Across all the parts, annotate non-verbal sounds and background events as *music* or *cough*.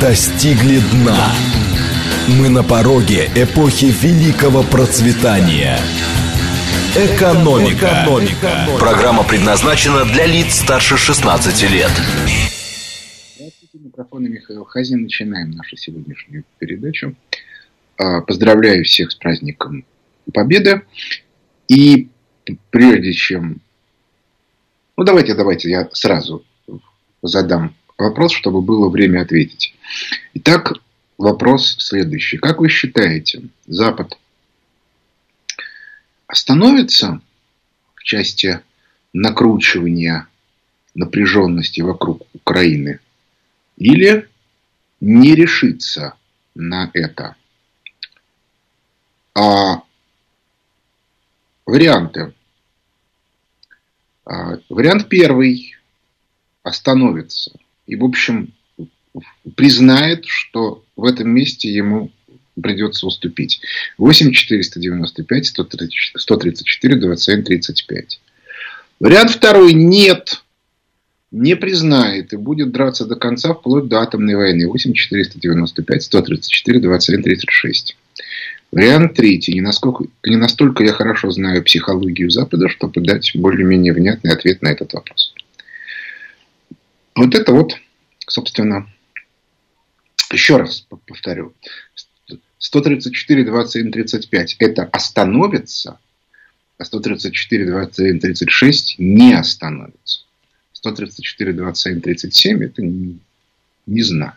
достигли дна. Мы на пороге эпохи великого процветания. Экономика. Экономика. Программа предназначена для лиц старше 16 лет. Здравствуйте, микрофон Михаил Хазин. Начинаем нашу сегодняшнюю передачу. А, поздравляю всех с праздником Победы. И прежде чем... Ну, давайте, давайте я сразу задам вопрос, чтобы было время ответить. Итак, вопрос следующий. Как вы считаете, Запад остановится в части накручивания напряженности вокруг Украины или не решится на это? А варианты. А, вариант первый остановится и, в общем, признает, что в этом месте ему придется уступить. 8 495 134 27 35. Вариант второй – нет. Не признает и будет драться до конца вплоть до атомной войны. 8 495 134 27 36. Вариант третий. Не, насколько, не настолько я хорошо знаю психологию Запада, чтобы дать более-менее внятный ответ на этот вопрос. Вот это вот, собственно, еще раз повторю. 134, 27, 35 это остановится, а 134, 27, 36 не остановится. 134, 27, 37 это не, не знаю.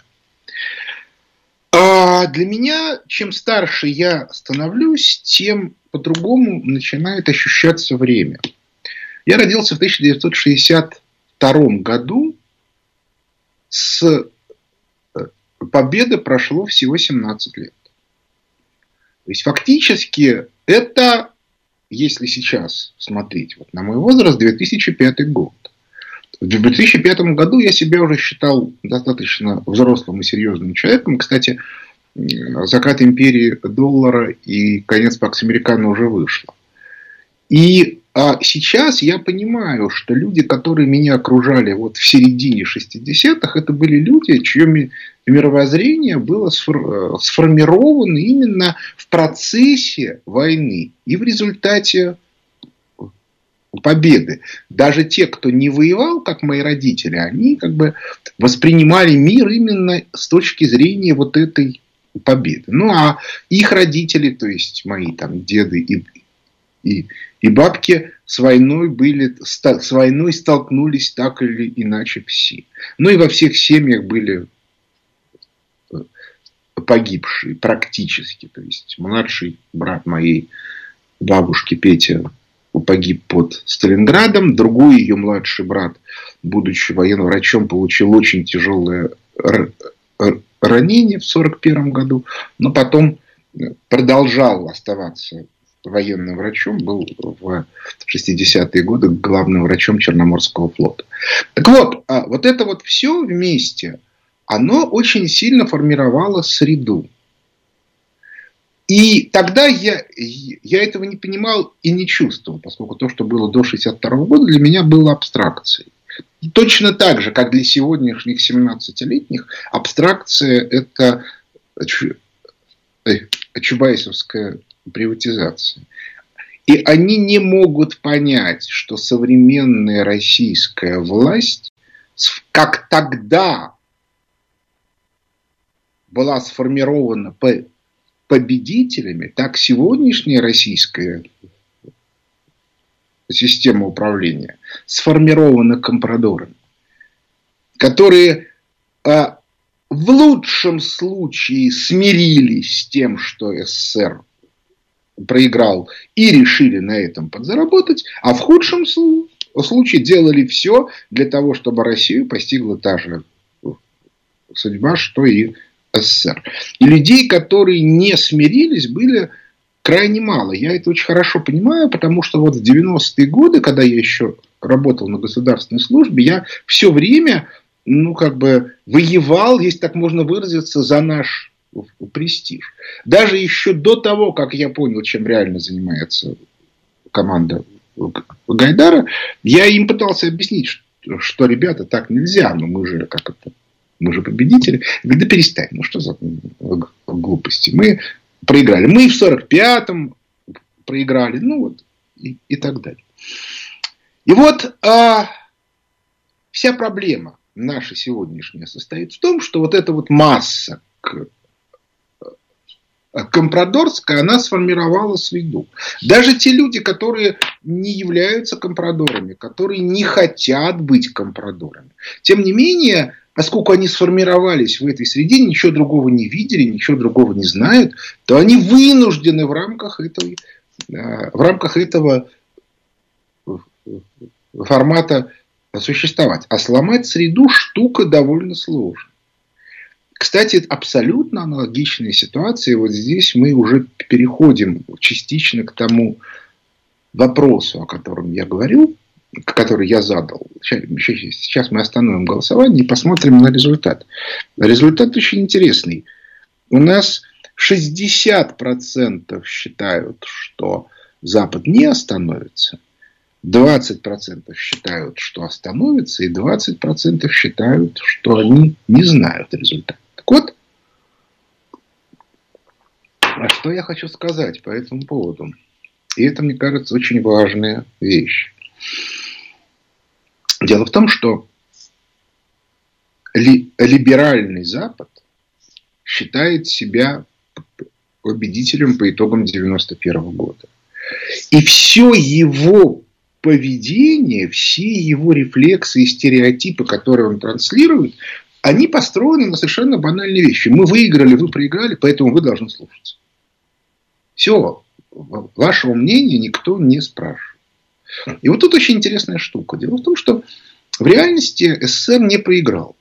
А для меня, чем старше я становлюсь, тем по-другому начинает ощущаться время. Я родился в 1962 году, с э, победы прошло всего 17 лет. То есть фактически это, если сейчас смотреть вот на мой возраст, 2005 год. В 2005 году я себя уже считал достаточно взрослым и серьезным человеком. Кстати, закат империи доллара и конец Пакс Американо уже вышло. И а сейчас я понимаю, что люди, которые меня окружали вот в середине 60-х, это были люди, чье мировоззрение было сформировано именно в процессе войны и в результате победы. Даже те, кто не воевал, как мои родители, они как бы воспринимали мир именно с точки зрения вот этой победы. Ну, а их родители, то есть мои там деды и, и, и бабки с войной, были, с войной столкнулись так или иначе все. Ну и во всех семьях были э, погибшие практически. То есть младший брат моей бабушки Петя погиб под Сталинградом. Другой ее младший брат, будучи военным врачом, получил очень тяжелое ранение в 1941 году. Но потом продолжал оставаться военным врачом, был в 60-е годы главным врачом Черноморского флота. Так вот, а вот это вот все вместе, оно очень сильно формировало среду. И тогда я, я этого не понимал и не чувствовал, поскольку то, что было до 62 года, для меня было абстракцией. И точно так же, как для сегодняшних 17-летних, абстракция – это чубайсовская приватизации. И они не могут понять, что современная российская власть, как тогда была сформирована победителями, так сегодняшняя российская система управления сформирована компрадорами, которые а, в лучшем случае смирились с тем, что СССР проиграл и решили на этом подзаработать, а в худшем случае делали все для того, чтобы Россию постигла та же судьба, что и СССР. И людей, которые не смирились, были крайне мало. Я это очень хорошо понимаю, потому что вот в 90-е годы, когда я еще работал на государственной службе, я все время, ну, как бы воевал, если так можно выразиться, за наш престиж. Даже еще до того, как я понял, чем реально занимается команда Гайдара, я им пытался объяснить, что, что ребята, так нельзя, но мы же как это мы же победители. Говорит, да перестань, ну что за глупости. Мы проиграли. Мы в 45-м проиграли, ну вот, и, и так далее. И вот а, вся проблема наша сегодняшняя состоит в том, что вот эта вот масса компрадорская, она сформировала среду. Даже те люди, которые не являются компрадорами, которые не хотят быть компрадорами. Тем не менее, поскольку они сформировались в этой среде, ничего другого не видели, ничего другого не знают, то они вынуждены в рамках, этой, э, в рамках этого формата существовать. А сломать среду штука довольно сложная. Кстати, абсолютно аналогичная ситуация. Вот здесь мы уже переходим частично к тому вопросу, о котором я говорил, который я задал. Сейчас мы остановим голосование и посмотрим на результат. Результат очень интересный. У нас 60% считают, что Запад не остановится. 20% считают, что остановится, и 20% считают, что они не знают результат. Так вот, а что я хочу сказать по этому поводу? И это, мне кажется, очень важная вещь. Дело в том, что ли, либеральный Запад считает себя победителем по итогам 91 года. И все его поведение, все его рефлексы и стереотипы, которые он транслирует, они построены на совершенно банальные вещи. Мы выиграли, вы проиграли, поэтому вы должны слушаться. Все, вашего мнения никто не спрашивает. И вот тут очень интересная штука. Дело в том, что в реальности СССР не проиграл.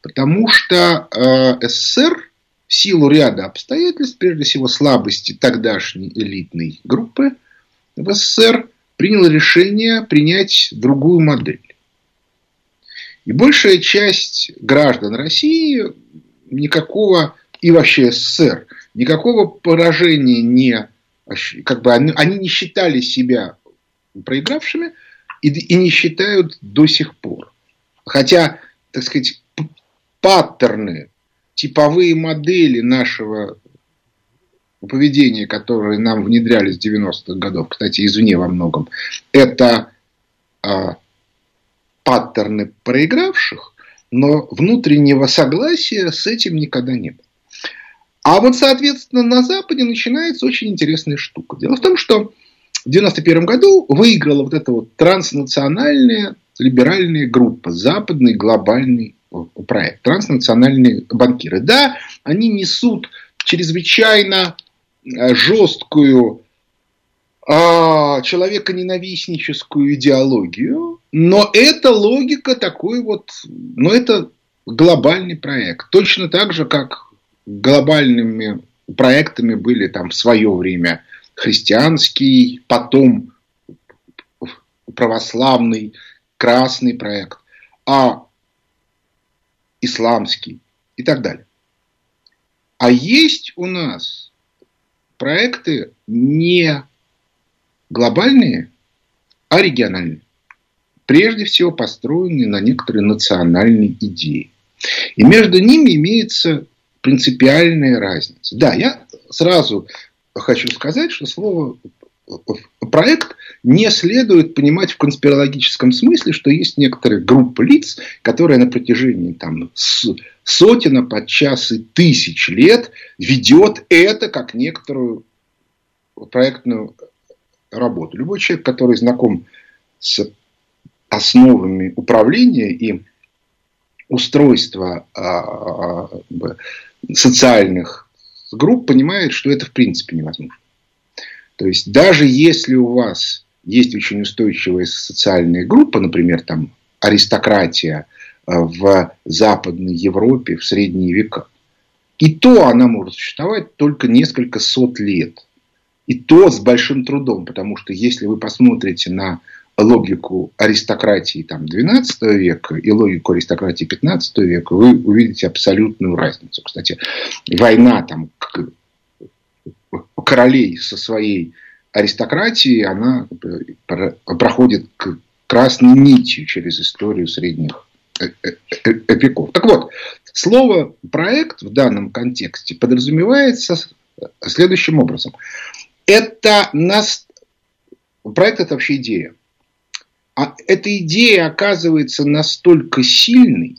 Потому что э, СССР в силу ряда обстоятельств, прежде всего слабости тогдашней элитной группы в СССР, принял решение принять другую модель. И большая часть граждан России никакого, и вообще СССР, никакого поражения не, как бы они, они не считали себя проигравшими и, и не считают до сих пор. Хотя, так сказать, паттерны, типовые модели нашего поведения, которые нам внедряли с 90-х годов, кстати, извне во многом, это а, паттерны проигравших, но внутреннего согласия с этим никогда не было. А вот, соответственно, на Западе начинается очень интересная штука. Дело в том, что в 1991 году выиграла вот эта вот транснациональная либеральная группа, западный глобальный проект, транснациональные банкиры. Да, они несут чрезвычайно э, жесткую а, человеконенавистническую идеологию, но это логика такой вот, но это глобальный проект. Точно так же, как глобальными проектами были там в свое время христианский, потом православный, красный проект, а исламский и так далее. А есть у нас проекты не глобальные, а региональные. Прежде всего построенные на некоторой национальной идее. И между ними имеется принципиальная разница. Да, я сразу хочу сказать, что слово проект не следует понимать в конспирологическом смысле, что есть некоторая группа лиц, которая на протяжении там, сотен, а подчас и тысяч лет ведет это как некоторую проектную работу. Любой человек, который знаком с основами управления и устройства а, а, социальных групп, понимает, что это в принципе невозможно. То есть даже если у вас есть очень устойчивая социальная группа, например, там аристократия а, в Западной Европе в средние века, и то она может существовать только несколько сот лет. И то с большим трудом, потому что если вы посмотрите на логику аристократии там, 12 века и логику аристократии 15 века, вы увидите абсолютную разницу. Кстати, война там, королей со своей аристократией, она проходит красной нитью через историю средних веков. Так вот, слово проект в данном контексте подразумевается следующим образом. Это нас... Проект – это вообще идея. А эта идея оказывается настолько сильной,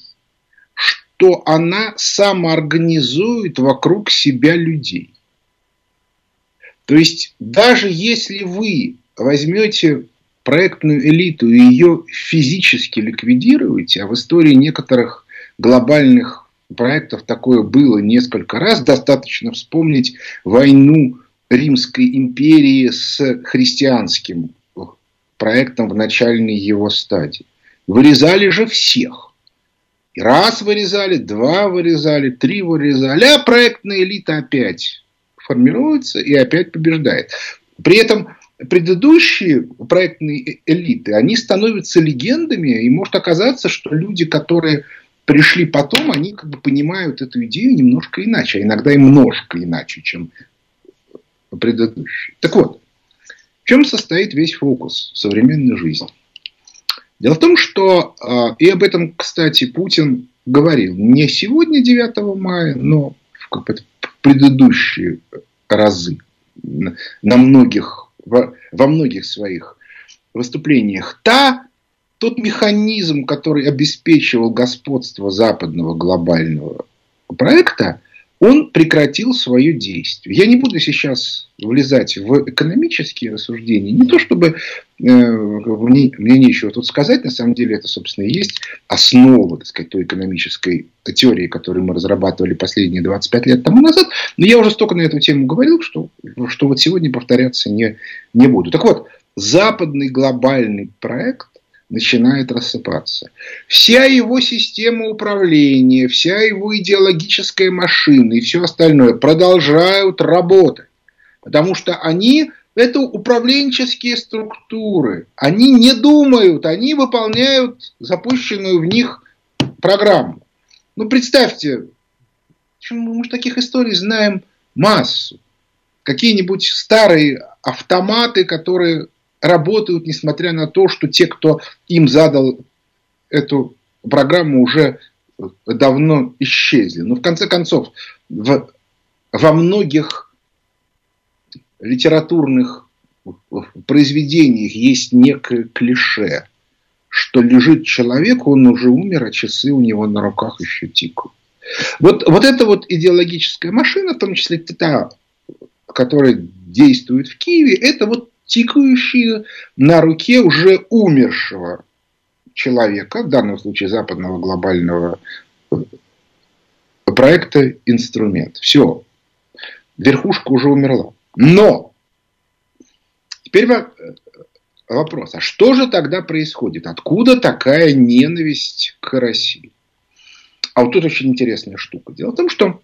что она самоорганизует вокруг себя людей. То есть, даже если вы возьмете проектную элиту и ее физически ликвидируете, а в истории некоторых глобальных проектов такое было несколько раз, достаточно вспомнить войну Римской империи с христианским проектом в начальной его стадии. Вырезали же всех. И раз вырезали, два вырезали, три вырезали, а проектная элита опять формируется и опять побеждает. При этом предыдущие проектные элиты, они становятся легендами, и может оказаться, что люди, которые пришли потом, они как бы понимают эту идею немножко иначе, а иногда и немножко иначе, чем предыдущие. Так вот, в чем состоит весь фокус современной жизни? Дело в том, что, а, и об этом, кстати, Путин говорил не сегодня, 9 мая, но в предыдущие разы на многих, во многих своих выступлениях. Та, тот механизм, который обеспечивал господство западного глобального проекта, он прекратил свое действие. Я не буду сейчас влезать в экономические рассуждения. Не то, чтобы э, мне, мне нечего тут сказать. На самом деле, это, собственно, и есть основа так сказать, той экономической теории, которую мы разрабатывали последние 25 лет тому назад. Но я уже столько на эту тему говорил, что, что вот сегодня повторяться не, не буду. Так вот, западный глобальный проект начинает рассыпаться. Вся его система управления, вся его идеологическая машина и все остальное продолжают работать. Потому что они это управленческие структуры. Они не думают, они выполняют запущенную в них программу. Ну, представьте, мы же таких историй знаем массу. Какие-нибудь старые автоматы, которые работают, несмотря на то, что те, кто им задал эту программу, уже давно исчезли. Но в конце концов, в, во многих литературных произведениях есть некое клише, что лежит человек, он уже умер, а часы у него на руках еще тикают. Вот, вот эта вот идеологическая машина, в том числе та, которая действует в Киеве, это вот тикающие на руке уже умершего человека, в данном случае западного глобального э, проекта инструмент. Все. Верхушка уже умерла. Но теперь вопрос, а что же тогда происходит? Откуда такая ненависть к России? А вот тут очень интересная штука. Дело в том, что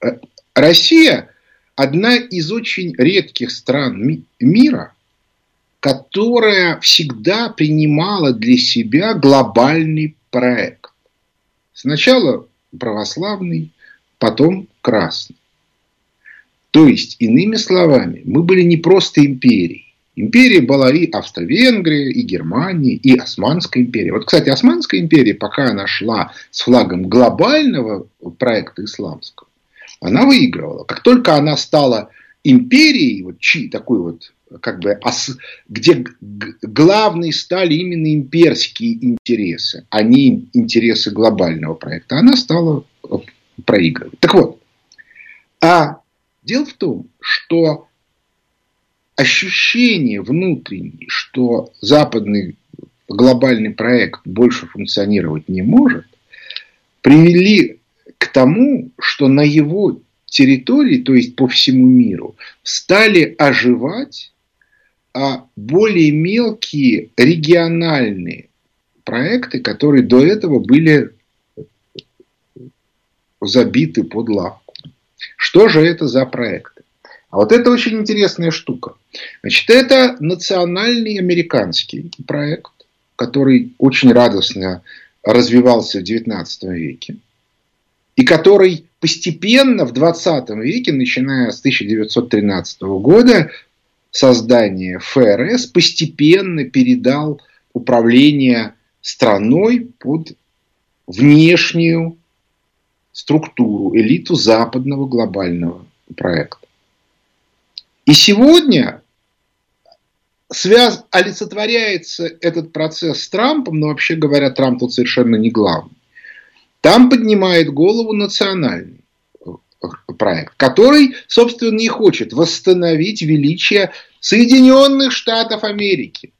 э, Россия одна из очень редких стран мира, которая всегда принимала для себя глобальный проект. Сначала православный, потом красный. То есть, иными словами, мы были не просто империей. Империя была и Австро-Венгрия, и Германия, и Османская империя. Вот, кстати, Османская империя, пока она шла с флагом глобального проекта исламского, она выигрывала. Как только она стала империей, вот чи, такой вот, как бы, где главные стали именно имперские интересы, а не интересы глобального проекта, она стала проигрывать. Так вот, а дело в том, что ощущение внутреннее, что западный глобальный проект больше функционировать не может, привели к тому, что на его территории, то есть по всему миру, стали оживать а более мелкие региональные проекты, которые до этого были забиты под лавку. Что же это за проекты? А вот это очень интересная штука. Значит, это национальный американский проект, который очень радостно развивался в XIX веке и который постепенно в 20 веке, начиная с 1913 года, создание ФРС постепенно передал управление страной под внешнюю структуру, элиту западного глобального проекта. И сегодня связ, олицетворяется этот процесс с Трампом, но вообще говоря, Трамп тут совершенно не главный. Там поднимает голову национальный проект, который, собственно, и хочет восстановить величие Соединенных Штатов Америки.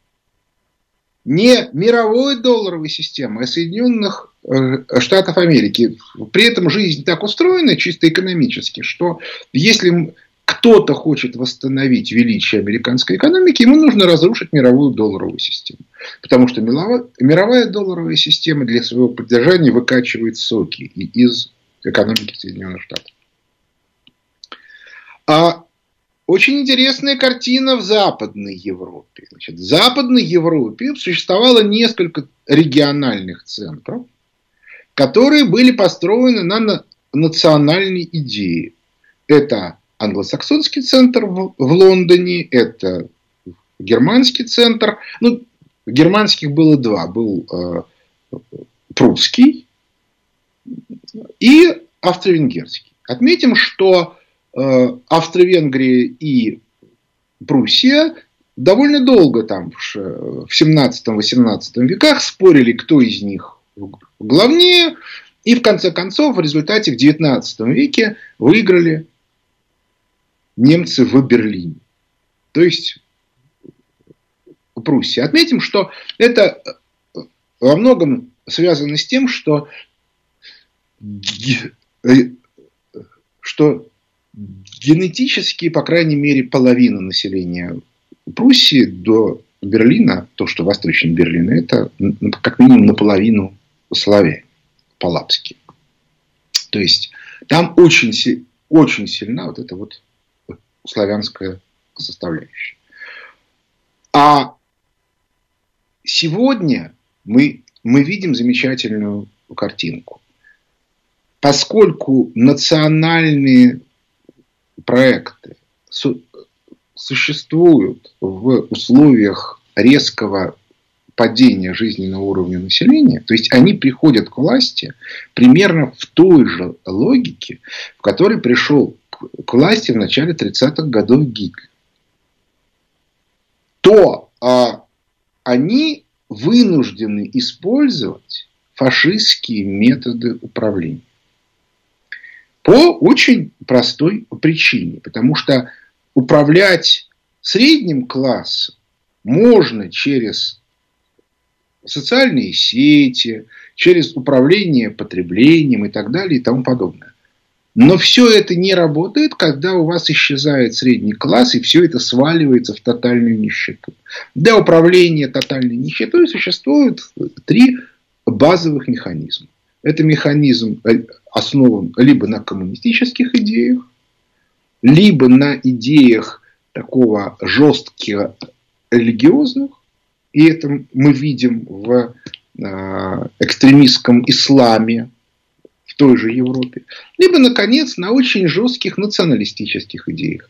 Не мировой долларовой системы, а Соединенных э, Штатов Америки. При этом жизнь так устроена чисто экономически, что если кто-то хочет восстановить величие американской экономики, ему нужно разрушить мировую долларовую систему. Потому что мировая долларовая система для своего поддержания выкачивает соки из экономики Соединенных Штатов. А очень интересная картина в Западной Европе. Значит, в Западной Европе существовало несколько региональных центров, которые были построены на национальной идее. Это англосаксонский центр в, в Лондоне, это германский центр. Ну, германских было два. Был э, прусский и австро-венгерский. Отметим, что э, Австро-Венгрия и Пруссия довольно долго там в 17-18 веках спорили, кто из них главнее. И в конце концов, в результате в 19 веке выиграли немцы в Берлине. То есть в Пруссии. Отметим, что это э, во многом связано с тем, что, э, что генетически, по крайней мере, половина населения Пруссии до Берлина, то, что восточный Берлин, это как минимум наполовину славяне, по-лапски. То есть там очень, очень сильна вот эта вот славянская составляющая. А сегодня мы, мы видим замечательную картинку. Поскольку национальные проекты существуют в условиях резкого падения жизненного уровня населения, то есть они приходят к власти примерно в той же логике, в которой пришел к власти в начале 30-х годов Гитлер, то а, они вынуждены использовать фашистские методы управления. По очень простой причине. Потому что управлять средним классом можно через социальные сети, через управление потреблением и так далее и тому подобное. Но все это не работает, когда у вас исчезает средний класс, и все это сваливается в тотальную нищету. Для управления тотальной нищетой существуют три базовых механизма. Это механизм э, основан либо на коммунистических идеях, либо на идеях такого жестких религиозных, и это мы видим в э, экстремистском исламе, той же Европе, либо, наконец, на очень жестких националистических идеях,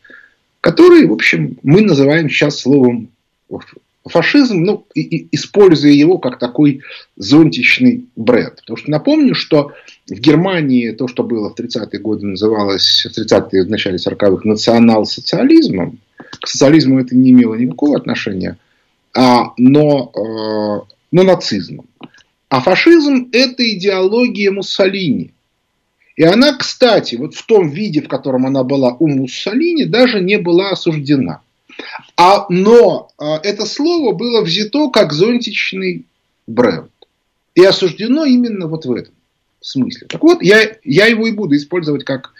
которые, в общем, мы называем сейчас словом фашизм, ну, и, и, используя его как такой зонтичный бренд. Потому что напомню, что в Германии то, что было в 30-е годы, называлось в 30-е, в начале 40-х национал-социализмом. К социализму это не имело никакого отношения, а, но, э, но нацизмом. А фашизм – это идеология Муссолини. И она, кстати, вот в том виде, в котором она была у Муссолини, даже не была осуждена. А, но а, это слово было взято как зонтичный бренд. И осуждено именно вот в этом смысле. Так вот, я, я его и буду использовать как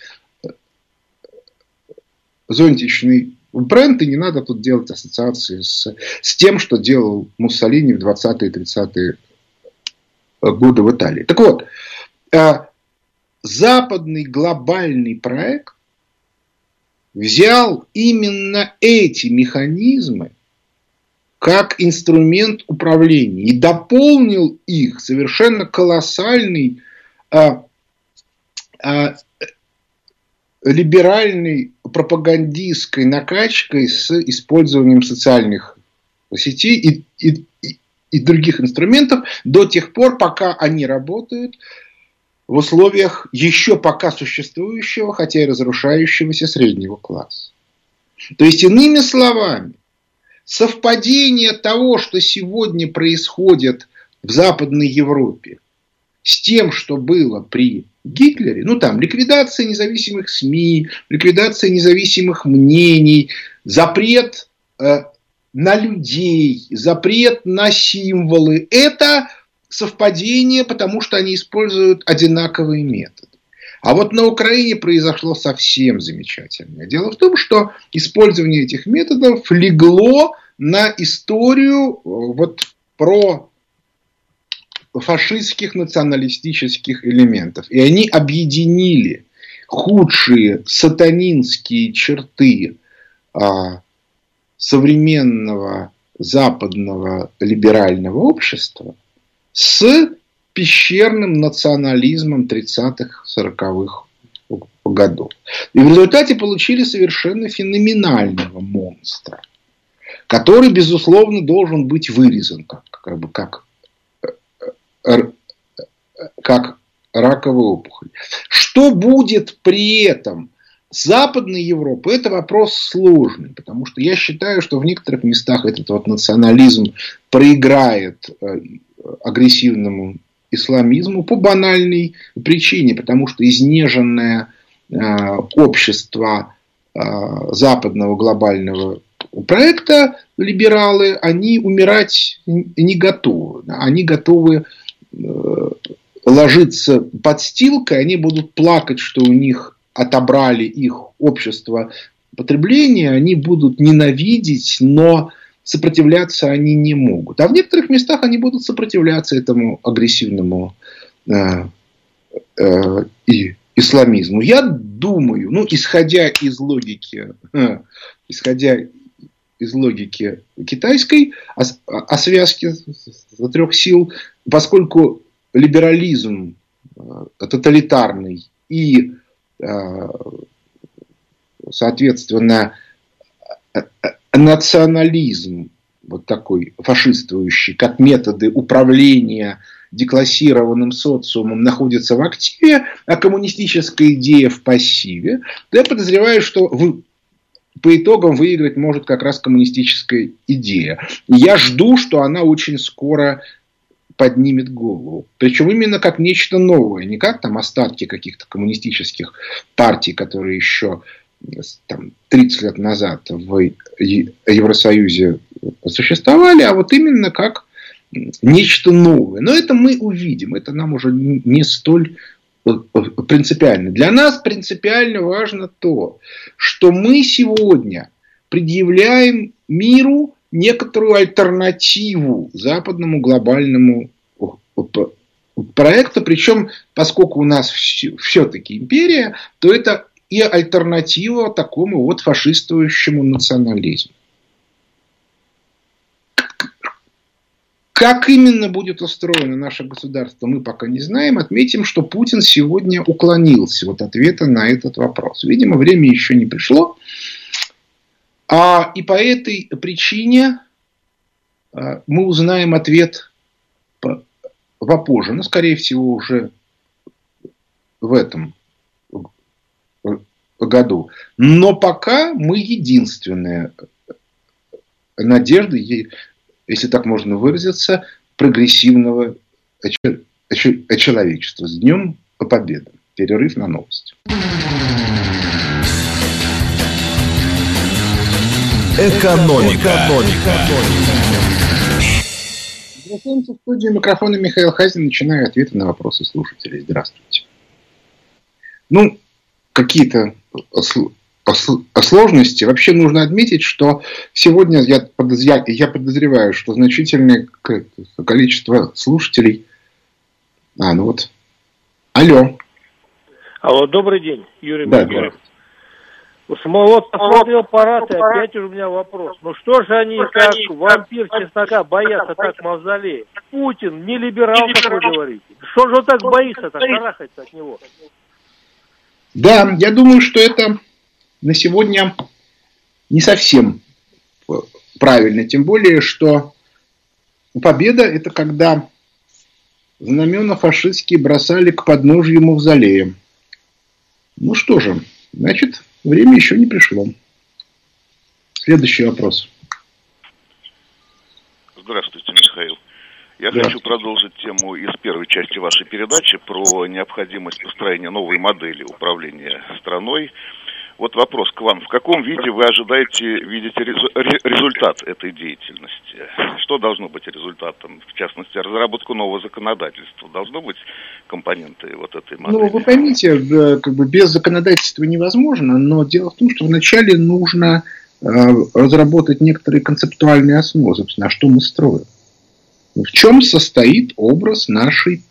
э, зонтичный бренд, и не надо тут делать ассоциации с, с тем, что делал Муссолини в 20-е 30-е годы в Италии. Так вот, э, западный глобальный проект взял именно эти механизмы как инструмент управления и дополнил их совершенно колоссальной а, а, либеральной пропагандистской накачкой с использованием социальных сетей и, и, и других инструментов до тех пор, пока они работают в условиях еще пока существующего, хотя и разрушающегося среднего класса. То есть, иными словами, совпадение того, что сегодня происходит в Западной Европе, с тем, что было при Гитлере, ну там ликвидация независимых СМИ, ликвидация независимых мнений, запрет э, на людей, запрет на символы, это совпадение, потому что они используют одинаковые методы. А вот на Украине произошло совсем замечательное. Дело в том, что использование этих методов легло на историю э, вот про фашистских националистических элементов. И они объединили худшие сатанинские черты а, современного западного либерального общества с пещерным национализмом 30-х, 40-х годов. И в результате получили совершенно феноменального монстра, который, безусловно, должен быть вырезан как, как, бы, как как раковая опухоль. Что будет при этом Западной Европы, это вопрос сложный, потому что я считаю, что в некоторых местах этот вот национализм проиграет э, агрессивному исламизму по банальной причине, потому что изнеженное э, общество э, западного глобального проекта, либералы, они умирать не готовы. Они готовы Э, ложиться подстилкой, они будут плакать, что у них отобрали их общество потребления, они будут ненавидеть, но сопротивляться они не могут. А в некоторых местах они будут сопротивляться этому агрессивному э, э, и исламизму. Я думаю, ну, исходя из логики, э, исходя из логики китайской о, о связке трех сил, поскольку либерализм э, тоталитарный и, э, соответственно, э, национализм вот такой фашистующий, как методы управления деклассированным социумом находятся в активе, а коммунистическая идея в пассиве, то я подозреваю, что в по итогам выиграть может как раз коммунистическая идея. Я жду, что она очень скоро поднимет голову. Причем именно как нечто новое, не как там остатки каких-то коммунистических партий, которые еще там, 30 лет назад в Евросоюзе существовали, а вот именно как нечто новое. Но это мы увидим, это нам уже не столь принципиально. Для нас принципиально важно то, что мы сегодня предъявляем миру некоторую альтернативу западному глобальному проекту. Причем, поскольку у нас все-таки империя, то это и альтернатива такому вот фашистующему национализму. Как именно будет устроено наше государство, мы пока не знаем. Отметим, что Путин сегодня уклонился от ответа на этот вопрос. Видимо, время еще не пришло. А, и по этой причине а, мы узнаем ответ попозже, но, скорее всего, уже в этом году. Но пока мы единственная надежда, если так можно выразиться, прогрессивного человечества. С Днем Победы. Перерыв на новости. Экономика. Экономика. Здравствуйте, в студии микрофона Михаил Хазин. Начинаю ответы на вопросы слушателей. Здравствуйте. Ну, какие-то сложности. Вообще нужно отметить, что сегодня я, подозреваю, я подозреваю, что значительное количество слушателей... А, ну вот. Алло. Алло, добрый день, Юрий да, Богданов. Вот посмотрел парад, и опять у меня вопрос. Ну что же они, как вампир чеснока, боятся так мавзолея? Путин не либерал, как вы говорите. Что же он так боится-то, шарахается от него? Да, я думаю, что это на сегодня не совсем правильно. Тем более, что победа – это когда знамена фашистские бросали к подножью мавзолея. Ну что же, значит, время еще не пришло. Следующий вопрос. Здравствуйте, Михаил. Я да. хочу продолжить тему из первой части вашей передачи про необходимость построения новой модели управления страной. Вот вопрос к вам. В каком виде вы ожидаете видеть результат этой деятельности? Что должно быть результатом? В частности, разработку нового законодательства. Должно быть компоненты вот этой модели? Ну, вы поймите, как бы без законодательства невозможно, но дело в том, что вначале нужно э, разработать некоторые концептуальные основы, собственно, а что мы строим. В чем состоит образ нашей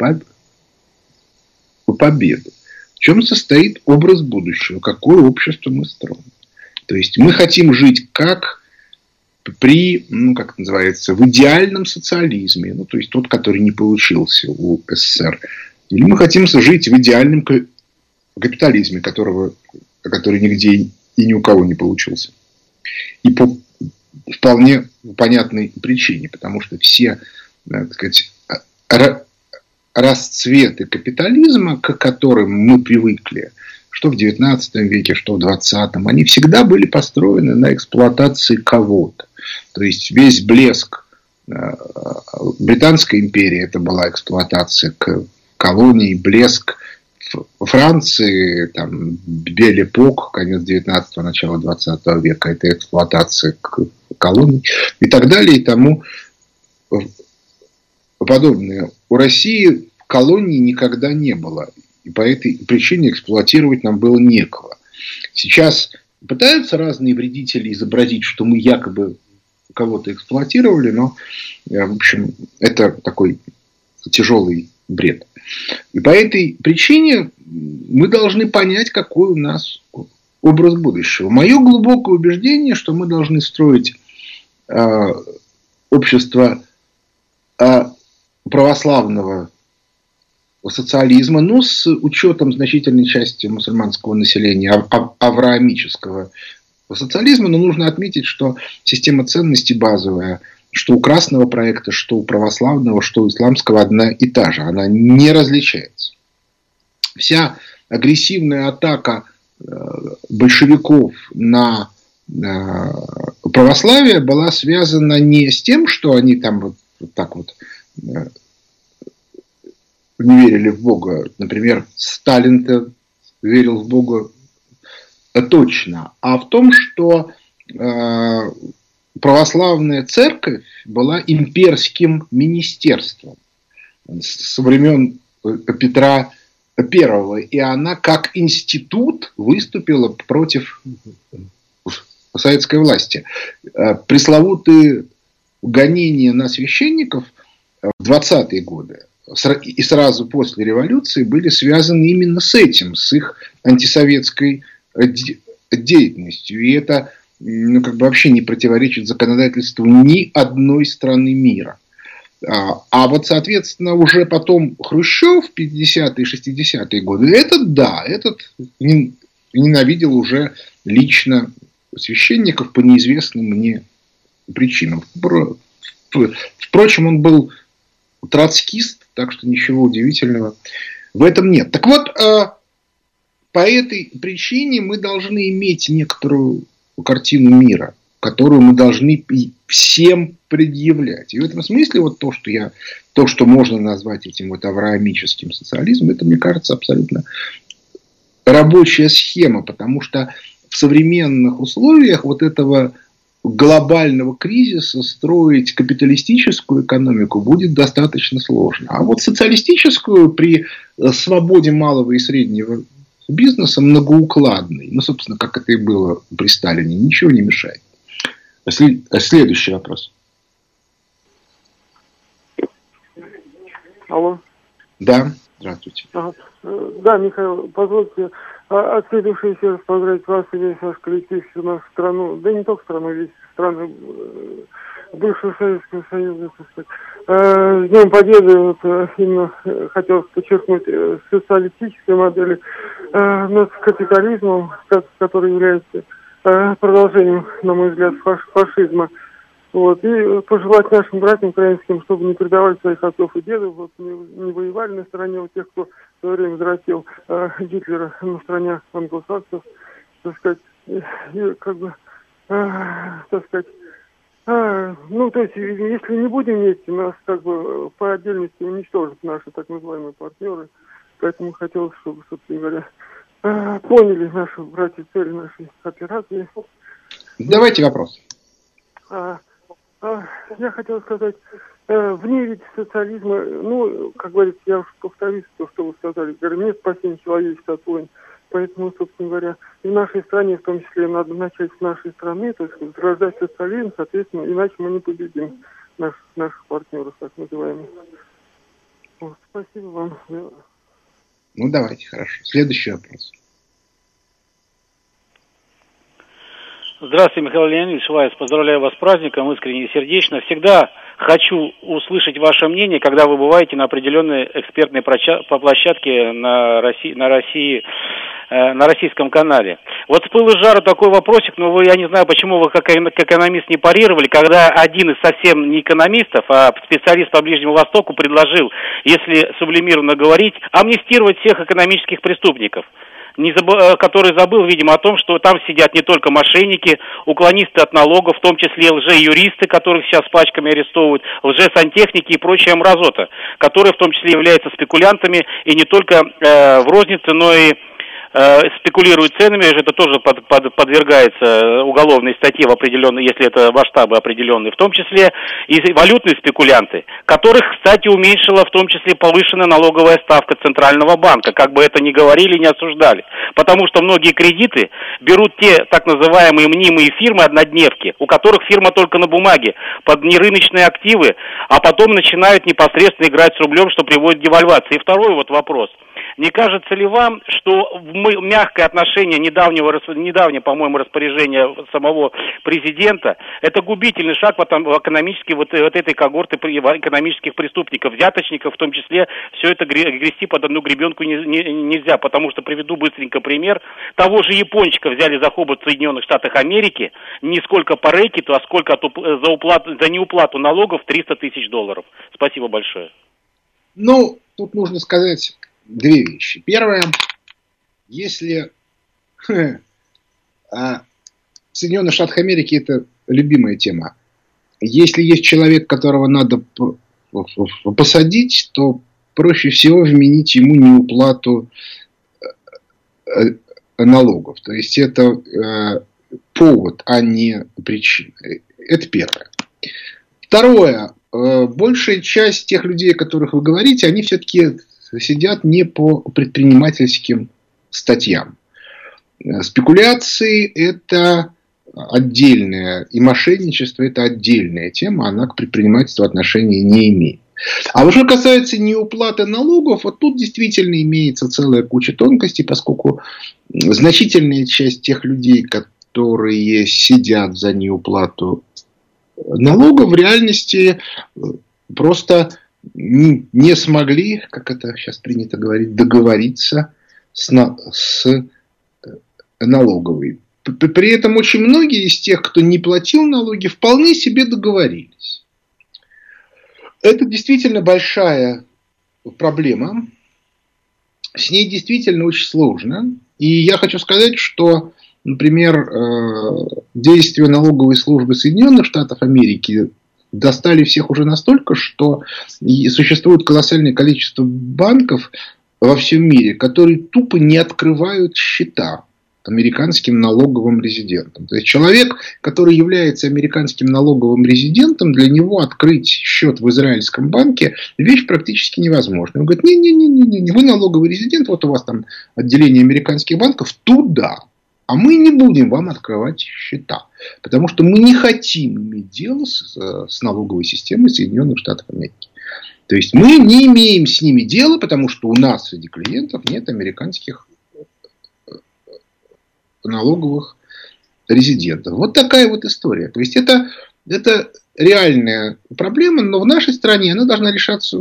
победы? В чем состоит образ будущего? Какое общество мы строим? То есть мы хотим жить как при, ну, как это называется, в идеальном социализме, ну, то есть тот, который не получился у СССР. Или мы хотим жить в идеальном капитализме, которого, который нигде и ни у кого не получился. И по вполне понятной причине, потому что все, так сказать, расцветы капитализма, к которым мы привыкли, что в XIX веке, что в XX, они всегда были построены на эксплуатации кого-то. То есть весь блеск э, Британской империи это была эксплуатация колоний, блеск Франции, там, Белепок, конец 19-го, начало 20 века, это эксплуатация колоний и так далее, и тому подобное. У России колоний никогда не было. И по этой причине эксплуатировать нам было некого. Сейчас пытаются разные вредители изобразить, что мы якобы кого-то эксплуатировали, но, э, в общем, это такой тяжелый бред. И по этой причине мы должны понять, какой у нас образ будущего. Мое глубокое убеждение, что мы должны строить э, общество э, православного социализма, но с учетом значительной части мусульманского населения, авраамического социализма, но нужно отметить, что система ценностей базовая, что у красного проекта, что у православного, что у исламского одна и та же. Она не различается. Вся агрессивная атака э, большевиков на э, православие была связана не с тем, что они там вот, вот так вот не верили в Бога. Например, Сталин-то верил в Бога точно. А в том, что э, православная церковь была имперским министерством со времен Петра I. И она как институт выступила против советской власти. Э, пресловутые гонения на священников в 20-е годы и сразу после революции были связаны именно с этим, с их антисоветской э, деятельностью. И это ну, как бы вообще не противоречит законодательству ни одной страны мира. А, а вот, соответственно, уже потом Хрущев, 50-е, 60-е годы, этот, да, этот ненавидел уже лично священников по неизвестным мне причинам. Впрочем, он был троцкист, так что ничего удивительного в этом нет. Так вот, э, по этой причине мы должны иметь некоторую картину мира, которую мы должны всем предъявлять. И в этом смысле вот то, что я, то, что можно назвать этим вот авраамическим социализмом, это, мне кажется, абсолютно рабочая схема, потому что в современных условиях вот этого глобального кризиса строить капиталистическую экономику будет достаточно сложно. А вот социалистическую при э, свободе малого и среднего бизнеса многоукладной, ну, собственно, как это и было при Сталине, ничего не мешает. Следующий вопрос. Алло. Да, здравствуйте. Ага. Э, да, Михаил, позвольте а, раз поздравить вас и весь ваш коллектив, всю нашу страну, да не только страну, весь страны э, бывшего Советского Союза, так сказать. Э, с Днем Победы вот, э, именно хотел подчеркнуть социалистической модели, с капитализмом, который является продолжением, на мой взгляд, фаш фашизма. Вот, и пожелать нашим братьям украинским, чтобы не предавали своих отцов и дедов, вот, не, не воевали на стороне у тех, кто в свое время возвратил э, Гитлера на стороне англосаксов, так сказать, и, и как бы, э, так сказать, а, ну, то есть, если не будем вместе, нас как бы по отдельности уничтожат наши так называемые партнеры. Поэтому хотелось, чтобы, собственно говоря, а, поняли наши братья цели нашей операции. Давайте вопрос. А, я хотел сказать, э, вне ведь социализма, ну, как говорится, я уж повторюсь то, что вы сказали, говорю, нет спасения человечества от. Поэтому, собственно говоря, и в нашей стране, в том числе, надо начать с нашей страны, то есть возрождать социализм, соответственно, иначе мы не победим наш, наших партнеров, так называемых. Вот, спасибо вам. Ну, давайте, хорошо. Следующий вопрос. Здравствуйте, Михаил Леонидович Вайс. Поздравляю вас с праздником, искренне и сердечно. Всегда хочу услышать ваше мнение, когда вы бываете на определенной экспертной площадке на России, на России э, на российском канале. Вот с пылу жару такой вопросик, но вы, я не знаю, почему вы как экономист не парировали, когда один из совсем не экономистов, а специалист по Ближнему Востоку предложил, если сублимированно говорить, амнистировать всех экономических преступников не заб... Э, который забыл, видимо, о том, что там сидят не только мошенники, уклонисты от налогов, в том числе лже-юристы, которых сейчас пачками арестовывают, лже-сантехники и прочая мразота, которые в том числе являются спекулянтами и не только э, в рознице, но и спекулируют ценами, это тоже под, под, подвергается уголовной статье в определенной, если это масштабы определенные, в том числе и валютные спекулянты, которых, кстати, уменьшила в том числе повышенная налоговая ставка Центрального банка, как бы это ни говорили, не осуждали. Потому что многие кредиты берут те так называемые мнимые фирмы, однодневки, у которых фирма только на бумаге, под нерыночные активы, а потом начинают непосредственно играть с рублем, что приводит к девальвации. И второй вот вопрос – не кажется ли вам, что мы, мягкое отношение недавнего, недавнее, по-моему, распоряжение самого президента, это губительный шаг в, экономически вот, вот этой когорты экономических преступников, взяточников, в том числе, все это грести под одну гребенку не, не, нельзя, потому что приведу быстренько пример. Того же япончика взяли за хобот в Соединенных Штатах Америки, не сколько по рэкету, а сколько от, за, уплату, за неуплату налогов 300 тысяч долларов. Спасибо большое. Ну, тут нужно сказать две вещи. Первое, если *laughs* а, Соединенные Штаты Америки это любимая тема. Если есть человек, которого надо посадить, то проще всего вменить ему неуплату э, э, налогов. То есть это э, повод, а не причина. Это первое. Второе. Большая часть тех людей, о которых вы говорите, они все-таки сидят не по предпринимательским статьям. Спекуляции – это отдельная, и мошенничество – это отдельная тема, она к предпринимательству отношения не имеет. А что касается неуплаты налогов, вот тут действительно имеется целая куча тонкостей, поскольку значительная часть тех людей, которые сидят за неуплату налогов, в реальности просто не смогли, как это сейчас принято говорить, договориться с, с э, налоговой. При этом очень многие из тех, кто не платил налоги, вполне себе договорились. Это действительно большая проблема. С ней действительно очень сложно. И я хочу сказать, что, например, э, действия налоговой службы Соединенных Штатов Америки достали всех уже настолько, что существует колоссальное количество банков во всем мире, которые тупо не открывают счета американским налоговым резидентам. То есть человек, который является американским налоговым резидентом, для него открыть счет в израильском банке вещь практически невозможна. Он говорит, не-не-не, вы налоговый резидент, вот у вас там отделение американских банков, туда. А мы не будем вам открывать счета. Потому что мы не хотим иметь дело с, с налоговой системой Соединенных Штатов Америки. То есть мы не имеем с ними дела, потому что у нас среди клиентов нет американских э, налоговых резидентов. Вот такая вот история. То есть это, это реальная проблема, но в нашей стране она должна решаться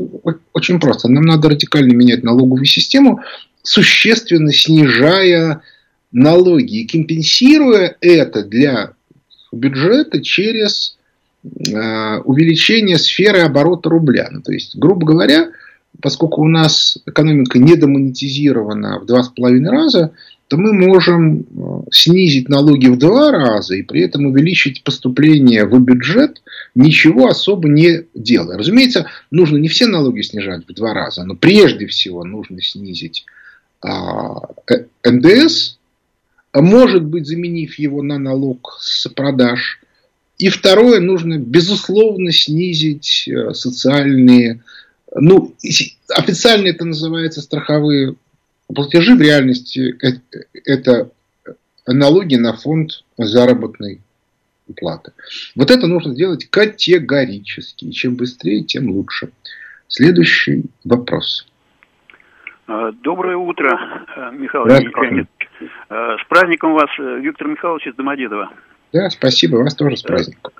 очень просто. Нам надо радикально менять налоговую систему, существенно снижая налоги и компенсируя это для бюджета через увеличение сферы оборота рубля. Ну, то есть, грубо говоря, поскольку у нас экономика недомонетизирована в два с половиной раза, то мы можем э, снизить налоги в два раза и при этом увеличить поступление в бюджет, ничего особо не делая. Разумеется, нужно не все налоги снижать в два раза, но прежде всего нужно снизить а, э, НДС, может быть, заменив его на налог с продаж. И второе, нужно, безусловно, снизить э, социальные, ну, официально это называется страховые Платежи в реальности это налоги на фонд заработной платы. Вот это нужно сделать категорически. И чем быстрее, тем лучше. Следующий вопрос. А, доброе утро, э, Михаил Леонидович. Э, с праздником вас, э, Виктор Михайлович из Домодедова. Да, спасибо, вас тоже с праздником.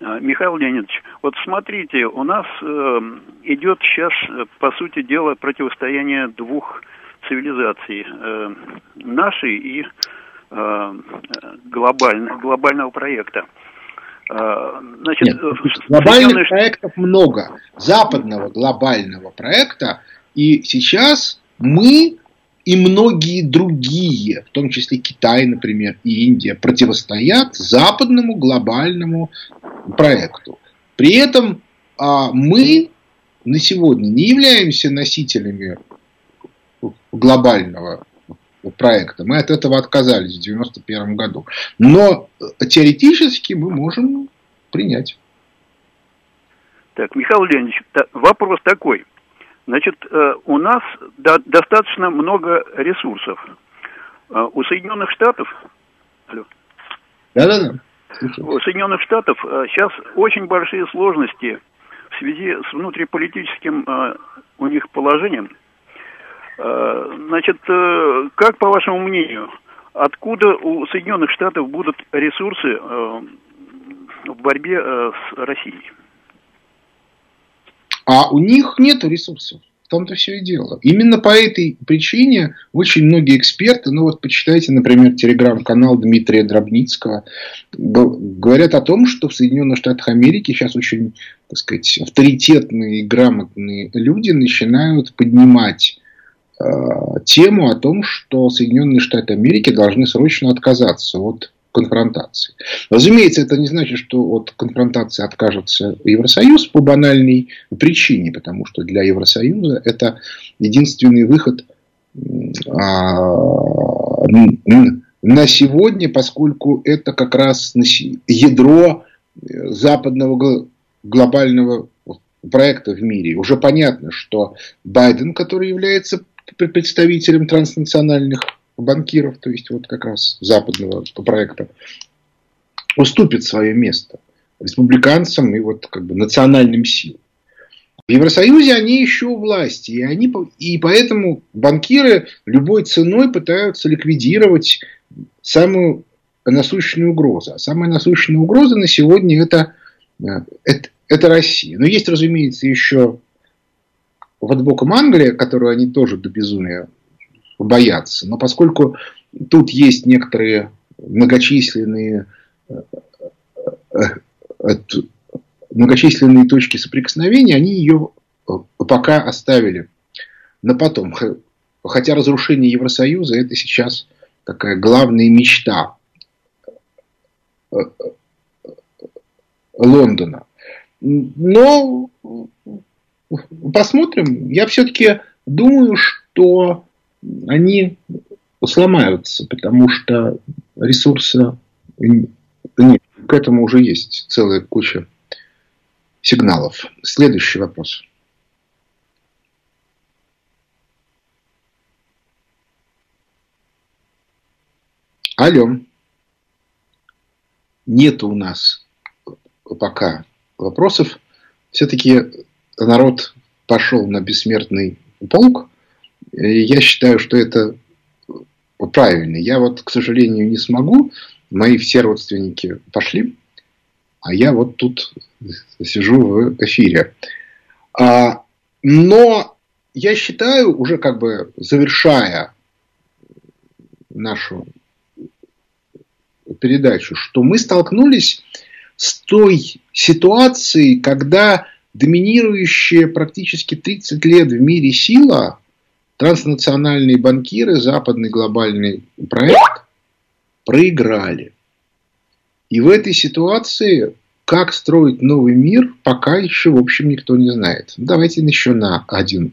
А, Михаил Леонидович, вот смотрите, у нас э, идет сейчас, э, по сути дела, противостояние двух цивилизаций. Э, нашей и э, глобаль, глобального проекта. Э, значит, Нет, глобальных Соединенные... проектов много. Западного глобального проекта. И сейчас мы и многие другие, в том числе Китай, например, и Индия, противостоят западному глобальному проекту. При этом а, мы на сегодня не являемся носителями глобального проекта. Мы от этого отказались в 1991 году. Но теоретически мы можем принять. Так, Михаил Леонидович, вопрос такой. Значит, э, у нас достаточно много ресурсов. Э, у Соединенных Штатов... Алло. Да-да-да. У Соединенных Штатов сейчас э, очень большие сложности в связи с внутриполитическим у них положением. Значит, как по вашему мнению, откуда у Соединенных Штатов будут ресурсы в борьбе с Россией? А у них нет ресурсов. В том-то все и дело. Именно по этой причине очень многие эксперты, ну вот почитайте, например, телеграм-канал Дмитрия Дробницкого, говорят о том, что в Соединенных Штатах Америки сейчас очень, так сказать, авторитетные и грамотные люди начинают поднимать э, тему о том, что Соединенные Штаты Америки должны срочно отказаться от конфронтации. Разумеется, это не значит, что от конфронтации откажется Евросоюз по банальной причине, потому что для Евросоюза это единственный выход а, на сегодня, поскольку это как раз ядро западного глобального проекта в мире. Уже понятно, что Байден, который является представителем транснациональных банкиров, то есть вот как раз западного проекта, уступит свое место республиканцам и вот как бы национальным силам. В Евросоюзе они еще у власти, и, они, и поэтому банкиры любой ценой пытаются ликвидировать самую насущную угрозу. А самая насущная угроза на сегодня это, э, это, это Россия. Но есть, разумеется, еще под боком Англия, которую они тоже до безумия бояться. Но поскольку тут есть некоторые многочисленные э, э, многочисленные точки соприкосновения, они ее пока оставили на потом. Хотя разрушение Евросоюза это сейчас такая главная мечта э, Лондона. Но посмотрим. Я все-таки думаю, что они сломаются, потому что ресурса нет. К этому уже есть целая куча сигналов. Следующий вопрос. Алло. Нет у нас пока вопросов. Все-таки народ пошел на бессмертный полк. Я считаю, что это правильно. Я вот, к сожалению, не смогу. Мои все родственники пошли, а я вот тут сижу в эфире. А, но я считаю, уже как бы завершая нашу передачу, что мы столкнулись с той ситуацией, когда доминирующая практически 30 лет в мире сила, транснациональные банкиры, западный глобальный проект проиграли. И в этой ситуации, как строить новый мир, пока еще, в общем, никто не знает. Давайте еще на один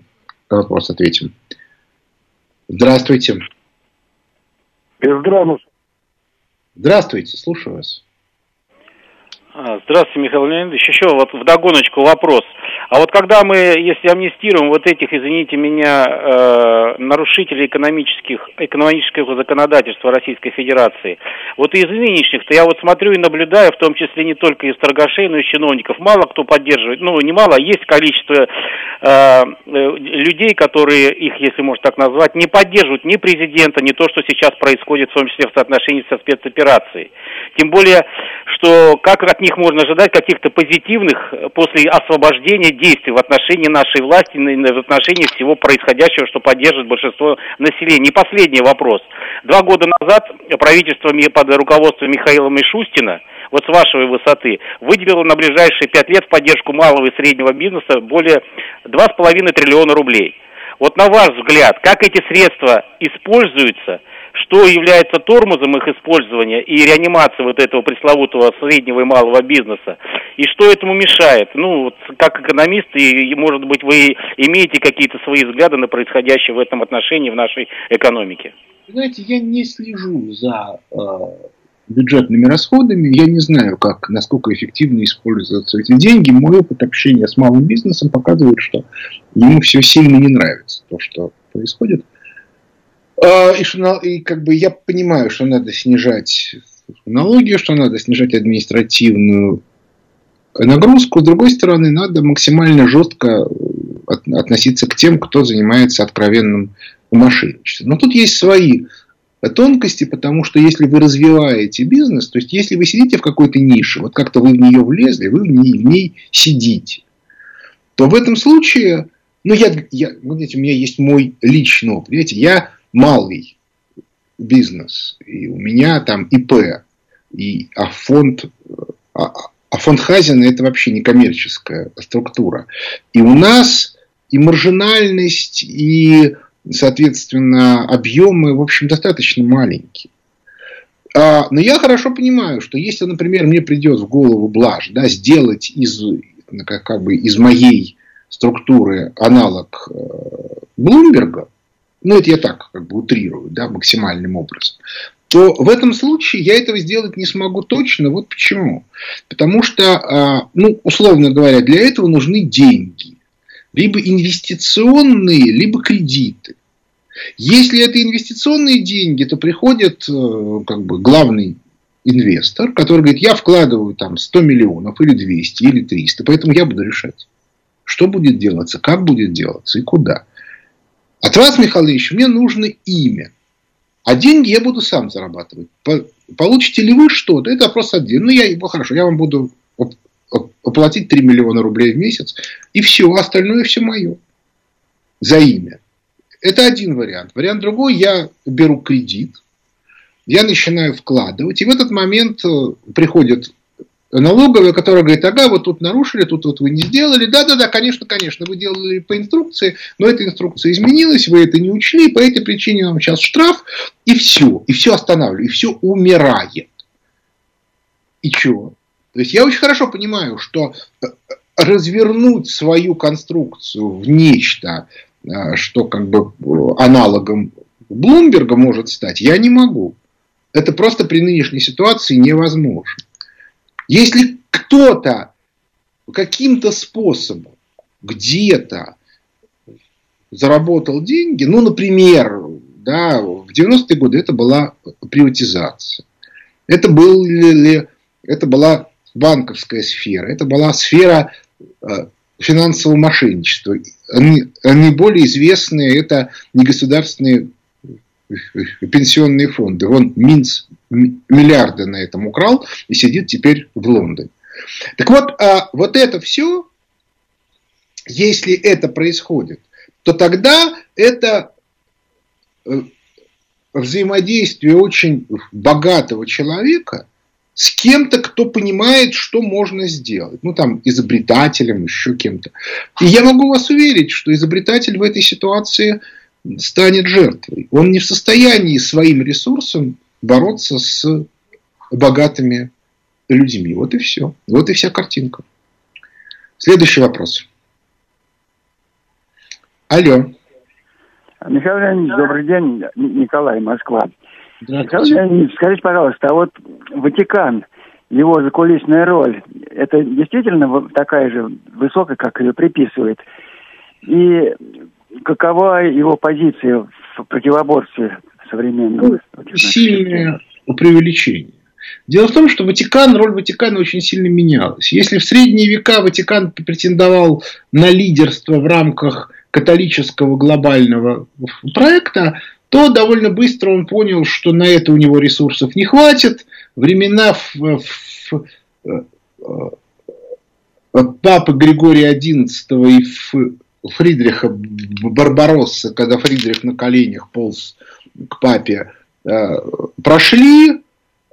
вопрос ответим. Здравствуйте. Здравствуйте. Здравствуйте, слушаю вас. А, здравствуйте, Михаил Леонидович. Еще вот в догоночку вопрос. А вот когда мы, если амнистируем вот этих, извините меня, э, нарушителей экономических, экономического законодательства Российской Федерации, вот из нынешних-то я вот смотрю и наблюдаю, в том числе не только из торгашей, но и чиновников, мало кто поддерживает, ну, не мало, а есть количество э, э, людей, которые их, если можно так назвать, не поддерживают ни президента, ни то, что сейчас происходит, в том числе в соотношении со спецоперацией. Тем более, что как от них можно ожидать каких-то позитивных после освобождения действий в отношении нашей власти, в отношении всего происходящего, что поддерживает большинство населения. И последний вопрос. Два года назад правительство под руководством Михаила Мишустина вот с вашей высоты, выделило на ближайшие пять лет в поддержку малого и среднего бизнеса более 2,5 триллиона рублей. Вот на ваш взгляд, как эти средства используются – что является тормозом их использования и реанимации вот этого пресловутого среднего и малого бизнеса, и что этому мешает. Ну, вот, как экономист, и, может быть, вы имеете какие-то свои взгляды на происходящее в этом отношении в нашей экономике? Знаете, я не слежу за э, бюджетными расходами, я не знаю, как, насколько эффективно используются эти деньги. Мой опыт общения с малым бизнесом показывает, что ему все сильно не нравится, то, что происходит. А, и, что, и как бы я понимаю, что надо снижать налоги, что надо снижать административную нагрузку. С другой стороны, надо максимально жестко относиться к тем, кто занимается откровенным мошенничеством. Но тут есть свои тонкости, потому что если вы развиваете бизнес, то есть если вы сидите в какой-то нише, вот как-то вы в нее влезли, вы в ней, в ней сидите, то в этом случае, ну я, я, знаете, у меня есть мой личный опыт, видите, я малый бизнес, и у меня там ИП, и, а фонд, а, а фонд Хазина это вообще не коммерческая структура. И у нас и маржинальность, и, соответственно, объемы, в общем, достаточно маленькие. А, но я хорошо понимаю, что если, например, мне придет в голову блажь да, сделать из, как, как бы из моей структуры аналог э, Блумберга, ну это я так как бы утрирую, да, максимальным образом, то в этом случае я этого сделать не смогу точно. Вот почему. Потому что, а, ну, условно говоря, для этого нужны деньги. Либо инвестиционные, либо кредиты. Если это инвестиционные деньги, то приходит э, как бы главный инвестор, который говорит, я вкладываю там 100 миллионов или 200 или 300, поэтому я буду решать, что будет делаться, как будет делаться и куда. От вас, Михаил Ильич, мне нужно имя. А деньги я буду сам зарабатывать. Получите ли вы что-то? Это вопрос один. Ну, я, ну, хорошо, я вам буду оплатить 3 миллиона рублей в месяц. И все, остальное все мое. За имя. Это один вариант. Вариант другой, я беру кредит, я начинаю вкладывать, и в этот момент э, приходит налоговая, которая говорит, ага, вот тут нарушили, тут вот вы не сделали. Да-да-да, конечно, конечно, вы делали по инструкции, но эта инструкция изменилась, вы это не учли, по этой причине вам сейчас штраф, и все, и все останавливаю, и все умирает. И чего? То есть я очень хорошо понимаю, что э, развернуть свою конструкцию в нечто, э, что как бы аналогом Блумберга может стать, я не могу. Это просто при нынешней ситуации невозможно. Если кто-то каким-то способом где-то заработал деньги, ну, например, да, в 90-е годы это была приватизация. Это, были, это была банковская сфера, это была сфера э, финансового мошенничества. Наиболее известные это негосударственные пенсионные фонды. Вон Минц миллиарды на этом украл и сидит теперь в Лондоне. Так вот, а вот это все, если это происходит, то тогда это э, взаимодействие очень богатого человека с кем-то, кто понимает, что можно сделать. Ну, там, изобретателем, еще кем-то. И я могу вас уверить, что изобретатель в этой ситуации станет жертвой. Он не в состоянии своим ресурсом бороться с богатыми людьми. Вот и все. Вот и вся картинка. Следующий вопрос. Алло. Михаил Леонидович, добрый день. Николай, Москва. Скажите, пожалуйста, а вот Ватикан, его закулисная роль, это действительно такая же высокая, как ее приписывает? И какова его позиция в противоборстве современного? Сильное преувеличение. Дело в том, что Ватикан, роль Ватикана очень сильно менялась. Если в средние века Ватикан претендовал на лидерство в рамках католического глобального проекта, то довольно быстро он понял, что на это у него ресурсов не хватит. Времена в, в, в, папы Григория XI и Фридриха Барбаросса, когда Фридрих на коленях полз к папе, э, прошли,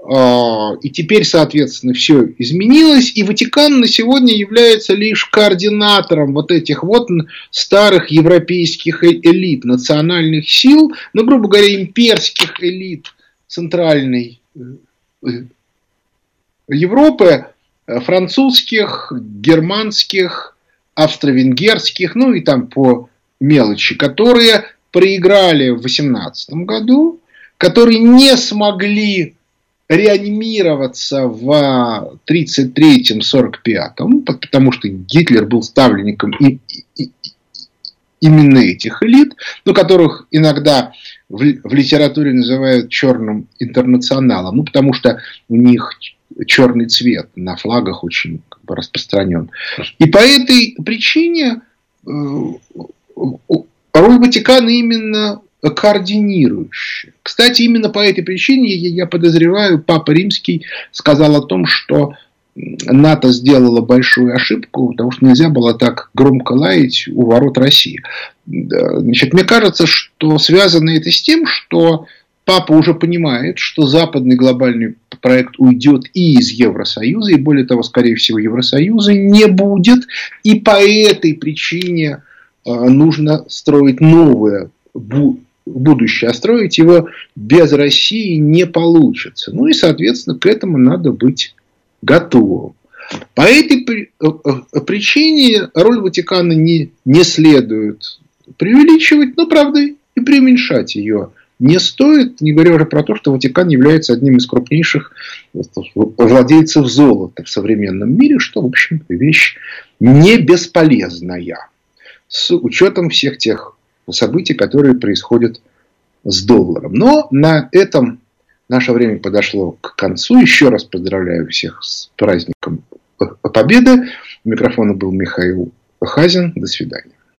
и теперь, соответственно, все изменилось, и Ватикан на сегодня является лишь координатором вот этих вот старых европейских э, элит, национальных сил, ну, грубо говоря, имперских элит центральной э, Европы, э, французских, германских, австро-венгерских, ну и там по мелочи, которые проиграли в 18 году, которые не смогли реанимироваться в 33-45, потому что Гитлер был ставленником и, и, именно этих элит, ну, которых иногда в, в литературе называют черным интернационалом, ну, потому что у них черный цвет на флагах очень как бы, распространен. И по этой причине э, роль Ватикана именно координирующее. Кстати, именно по этой причине, я подозреваю, Папа Римский сказал о том, что НАТО сделала большую ошибку, потому что нельзя было так громко лаять у ворот России. Значит, мне кажется, что связано это с тем, что Папа уже понимает, что западный глобальный проект уйдет и из Евросоюза, и более того, скорее всего, Евросоюза не будет. И по этой причине э, нужно строить новое будущее, а строить его без России не получится. Ну и, соответственно, к этому надо быть готовым. По этой э, э, причине роль Ватикана не, не следует преувеличивать, но, правда, и преуменьшать ее не стоит, не говоря уже про то, что Ватикан является одним из крупнейших владельцев золота в современном мире, что, в общем, вещь не бесполезная. С учетом всех тех событий, которые происходят с долларом. Но на этом наше время подошло к концу. Еще раз поздравляю всех с праздником Победы. У микрофона был Михаил Хазин. До свидания.